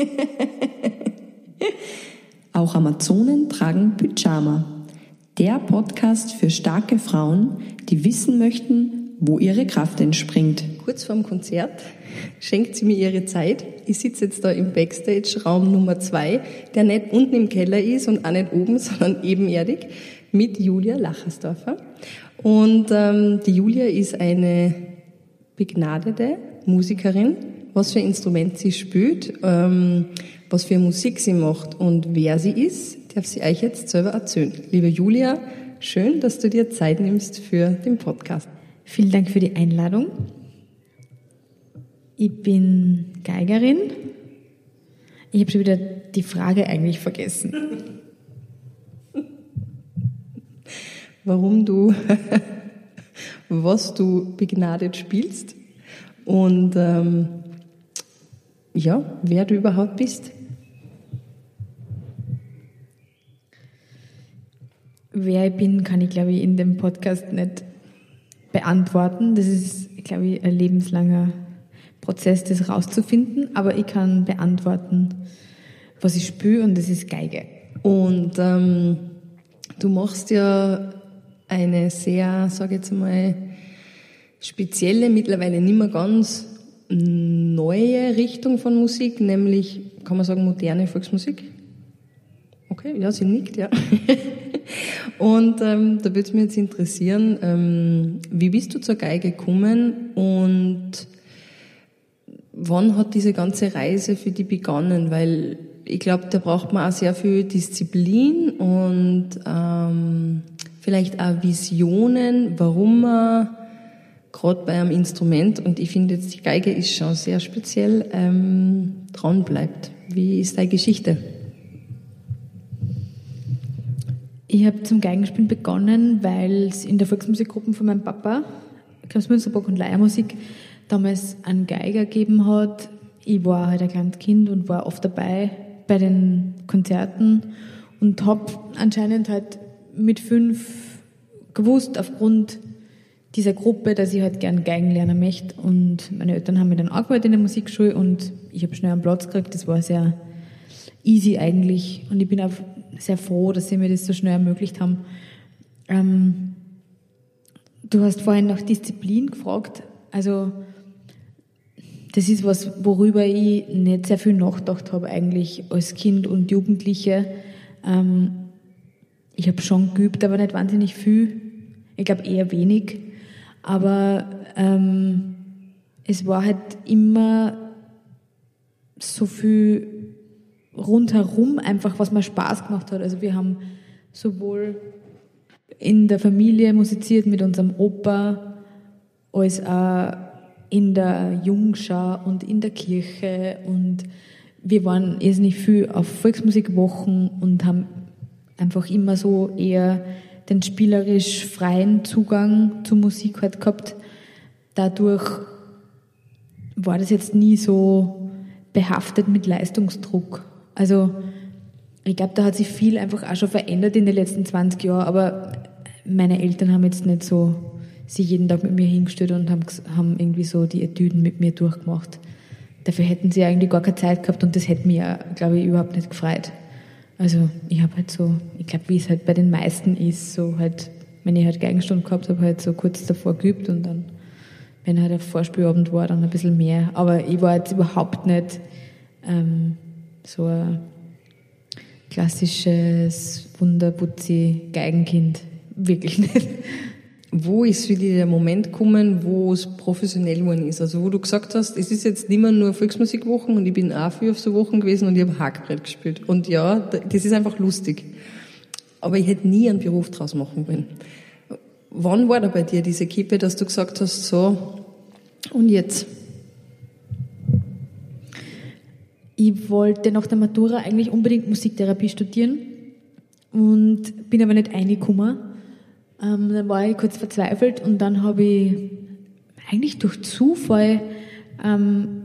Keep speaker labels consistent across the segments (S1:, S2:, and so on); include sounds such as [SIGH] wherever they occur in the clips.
S1: [LAUGHS] Auch Amazonen tragen Pyjama. Der Podcast für starke Frauen, die wissen möchten, wo ihre Kraft entspringt.
S2: Kurz vorm Konzert schenkt sie mir ihre Zeit. Ich sitze jetzt da im Backstage-Raum Nummer zwei, der nicht unten im Keller ist und auch nicht oben, [LAUGHS] sondern ebenerdig, mit Julia Lachersdorfer. Und ähm, die Julia ist eine begnadete Musikerin, was für Instrument sie spielt, ähm, was für Musik sie macht und wer sie ist, darf sie euch jetzt selber erzählen. Liebe Julia, schön, dass du dir Zeit nimmst für den Podcast.
S3: Vielen Dank für die Einladung. Ich bin Geigerin. Ich habe schon wieder die Frage eigentlich vergessen. [LAUGHS]
S2: Warum du, [LAUGHS] was du begnadet spielst und ähm, ja, wer du überhaupt bist.
S3: Wer ich bin, kann ich, glaube ich, in dem Podcast nicht beantworten. Das ist, glaube ich, ein lebenslanger Prozess, das rauszufinden. Aber ich kann beantworten, was ich spüre, und das ist Geige.
S2: Und ähm, du machst ja eine sehr, sage ich jetzt mal, spezielle, mittlerweile nicht mehr ganz neue Richtung von Musik, nämlich, kann man sagen, moderne Volksmusik. Okay, ja, sie nickt, ja. [LAUGHS] und ähm, da würde es mich jetzt interessieren, ähm, wie bist du zur Geige gekommen und wann hat diese ganze Reise für dich begonnen? Weil ich glaube, da braucht man auch sehr viel Disziplin und ähm, vielleicht auch Visionen, warum man gerade bei einem Instrument, und ich finde jetzt die Geige ist schon sehr speziell, ähm, dran bleibt. Wie ist deine Geschichte?
S3: Ich habe zum Geigenspielen begonnen, weil es in der Volksmusikgruppe von meinem Papa, Kremsmünsterbock und Leiermusik, damals einen Geiger gegeben hat. Ich war halt ein kleines Kind und war oft dabei bei den Konzerten und habe anscheinend halt mit fünf gewusst, aufgrund dieser Gruppe, dass ich halt gern Geigen lernen möchte. Und meine Eltern haben mich dann angemeldet in der Musikschule und ich habe schnell einen Platz gekriegt. Das war sehr easy eigentlich. Und ich bin auch sehr froh, dass sie mir das so schnell ermöglicht haben. Ähm, du hast vorhin nach Disziplin gefragt. Also, das ist was, worüber ich nicht sehr viel nachgedacht habe eigentlich als Kind und Jugendliche. Ähm, ich habe schon geübt, aber nicht wahnsinnig viel. Ich glaube eher wenig. Aber ähm, es war halt immer so viel rundherum einfach, was mir Spaß gemacht hat. Also wir haben sowohl in der Familie musiziert mit unserem Opa, als auch in der Jungschau und in der Kirche und wir waren nicht viel auf Volksmusikwochen und haben einfach immer so eher den spielerisch freien Zugang zur Musik halt gehabt. Dadurch war das jetzt nie so behaftet mit Leistungsdruck. Also ich glaube, da hat sich viel einfach auch schon verändert in den letzten 20 Jahren, aber meine Eltern haben jetzt nicht so sich jeden Tag mit mir hingestellt und haben, haben irgendwie so die Etüden mit mir durchgemacht. Dafür hätten sie eigentlich gar keine Zeit gehabt und das hätte ja, glaube ich, überhaupt nicht gefreut. Also ich habe halt so, ich glaube, wie es halt bei den meisten ist, so halt, wenn ich halt Geigenstunde gehabt habe, halt so kurz davor geübt und dann, wenn halt ein Vorspielabend war, dann ein bisschen mehr. Aber ich war jetzt überhaupt nicht ähm, so ein klassisches Wunderputzi Geigenkind. Wirklich nicht.
S2: Wo ist dich der Moment gekommen, wo es professionell geworden ist? Also wo du gesagt hast, es ist jetzt nicht mehr nur Volksmusikwochen und ich bin auch viel auf so Wochen gewesen und ich habe Hackbrett gespielt. Und ja, das ist einfach lustig. Aber ich hätte nie einen Beruf draus machen wollen. Wann war da bei dir diese Kippe, dass du gesagt hast, so, und jetzt?
S3: Ich wollte nach der Matura eigentlich unbedingt Musiktherapie studieren und bin aber nicht reingekommen ähm, dann war ich kurz verzweifelt und dann habe ich eigentlich durch Zufall ähm,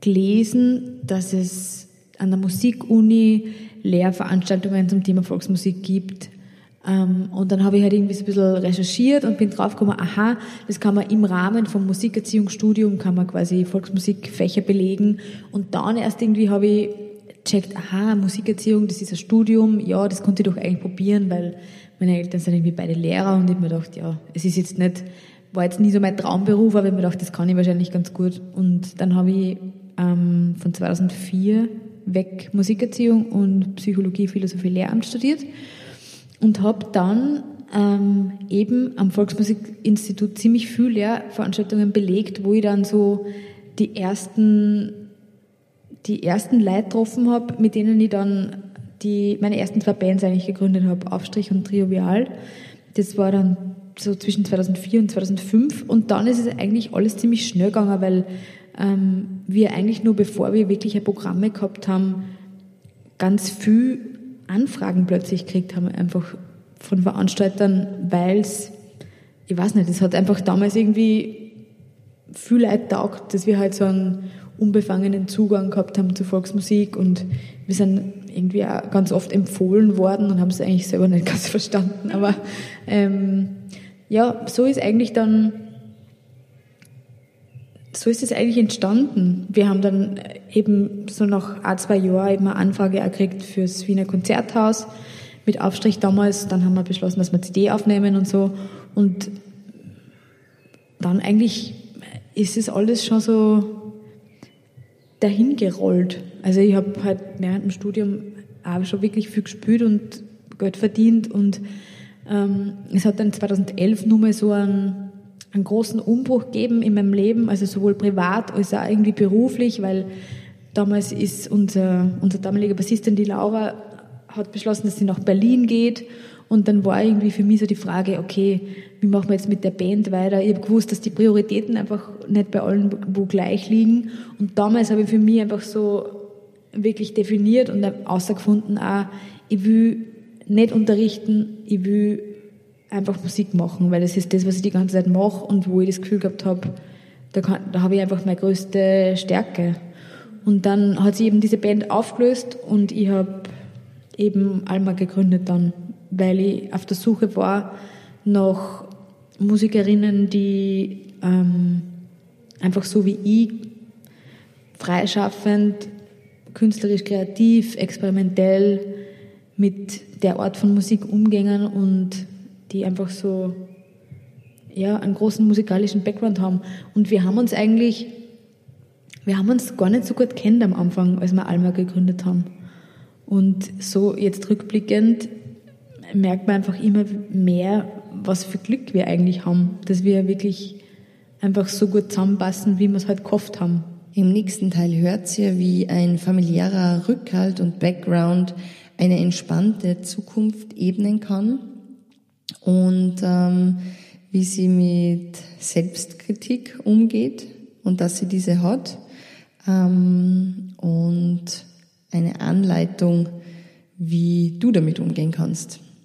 S3: gelesen, dass es an der Musikuni Lehrveranstaltungen zum Thema Volksmusik gibt. Ähm, und dann habe ich halt irgendwie so ein bisschen recherchiert und bin draufgekommen, aha, das kann man im Rahmen vom Musikerziehungsstudium, kann man quasi Volksmusikfächer belegen. Und dann erst irgendwie habe ich checkt, aha, Musikerziehung, das ist ein Studium, ja, das konnte ich doch eigentlich probieren, weil meine Eltern sind irgendwie beide Lehrer und ich mir gedacht, ja, es ist jetzt nicht, war jetzt nie so mein Traumberuf, aber ich mir gedacht, das kann ich wahrscheinlich ganz gut. Und dann habe ich ähm, von 2004 weg Musikerziehung und Psychologie, Philosophie, Lehramt studiert und habe dann ähm, eben am Volksmusikinstitut ziemlich viele Lehrveranstaltungen belegt, wo ich dann so die ersten, die ersten Leute getroffen habe, mit denen ich dann die, meine ersten zwei Bands eigentlich gegründet habe, Aufstrich und Triovial. Das war dann so zwischen 2004 und 2005 und dann ist es eigentlich alles ziemlich schnell gegangen, weil ähm, wir eigentlich nur bevor wir wirkliche Programme gehabt haben, ganz viel Anfragen plötzlich gekriegt haben, einfach von Veranstaltern, weil es, ich weiß nicht, es hat einfach damals irgendwie viel Leute taugt, dass wir halt so einen unbefangenen Zugang gehabt haben zur Volksmusik und wir sind irgendwie auch ganz oft empfohlen worden und haben es eigentlich selber nicht [LAUGHS] ganz verstanden. Aber ähm, ja, so ist eigentlich dann, so ist es eigentlich entstanden. Wir haben dann eben so nach ein, zwei Jahren eben eine Anfrage gekriegt fürs Wiener Konzerthaus mit Aufstrich damals. Dann haben wir beschlossen, dass wir CD aufnehmen und so. Und dann eigentlich ist es alles schon so dahingerollt. Also ich habe halt während dem Studium auch schon wirklich viel gespielt und Geld verdient und ähm, es hat dann 2011 nur mal so einen, einen großen Umbruch gegeben in meinem Leben, also sowohl privat als auch irgendwie beruflich, weil damals ist unser, unser damaliger Bassistin, die Laura, hat beschlossen, dass sie nach Berlin geht. Und dann war irgendwie für mich so die Frage, okay, wie machen wir jetzt mit der Band weiter? Ich habe gewusst, dass die Prioritäten einfach nicht bei allen wo gleich liegen. Und damals habe ich für mich einfach so wirklich definiert und außergefunden, auch, ich will nicht unterrichten, ich will einfach Musik machen, weil das ist das, was ich die ganze Zeit mache und wo ich das Gefühl gehabt habe, da, kann, da habe ich einfach meine größte Stärke. Und dann hat sich eben diese Band aufgelöst und ich habe eben Alma gegründet dann, weil ich auf der Suche war nach Musikerinnen, die ähm, einfach so wie ich freischaffend, künstlerisch kreativ, experimentell mit der Art von Musik umgehen und die einfach so ja, einen großen musikalischen Background haben. Und wir haben uns eigentlich, wir haben uns gar nicht so gut kennt am Anfang, als wir Alma gegründet haben. Und so jetzt rückblickend merkt man einfach immer mehr, was für Glück wir eigentlich haben, dass wir wirklich einfach so gut zusammenpassen, wie wir es halt gehofft haben.
S2: Im nächsten Teil hört ihr, wie ein familiärer Rückhalt und Background eine entspannte Zukunft ebnen kann und ähm, wie sie mit Selbstkritik umgeht und dass sie diese hat ähm, und eine Anleitung, wie du damit umgehen kannst.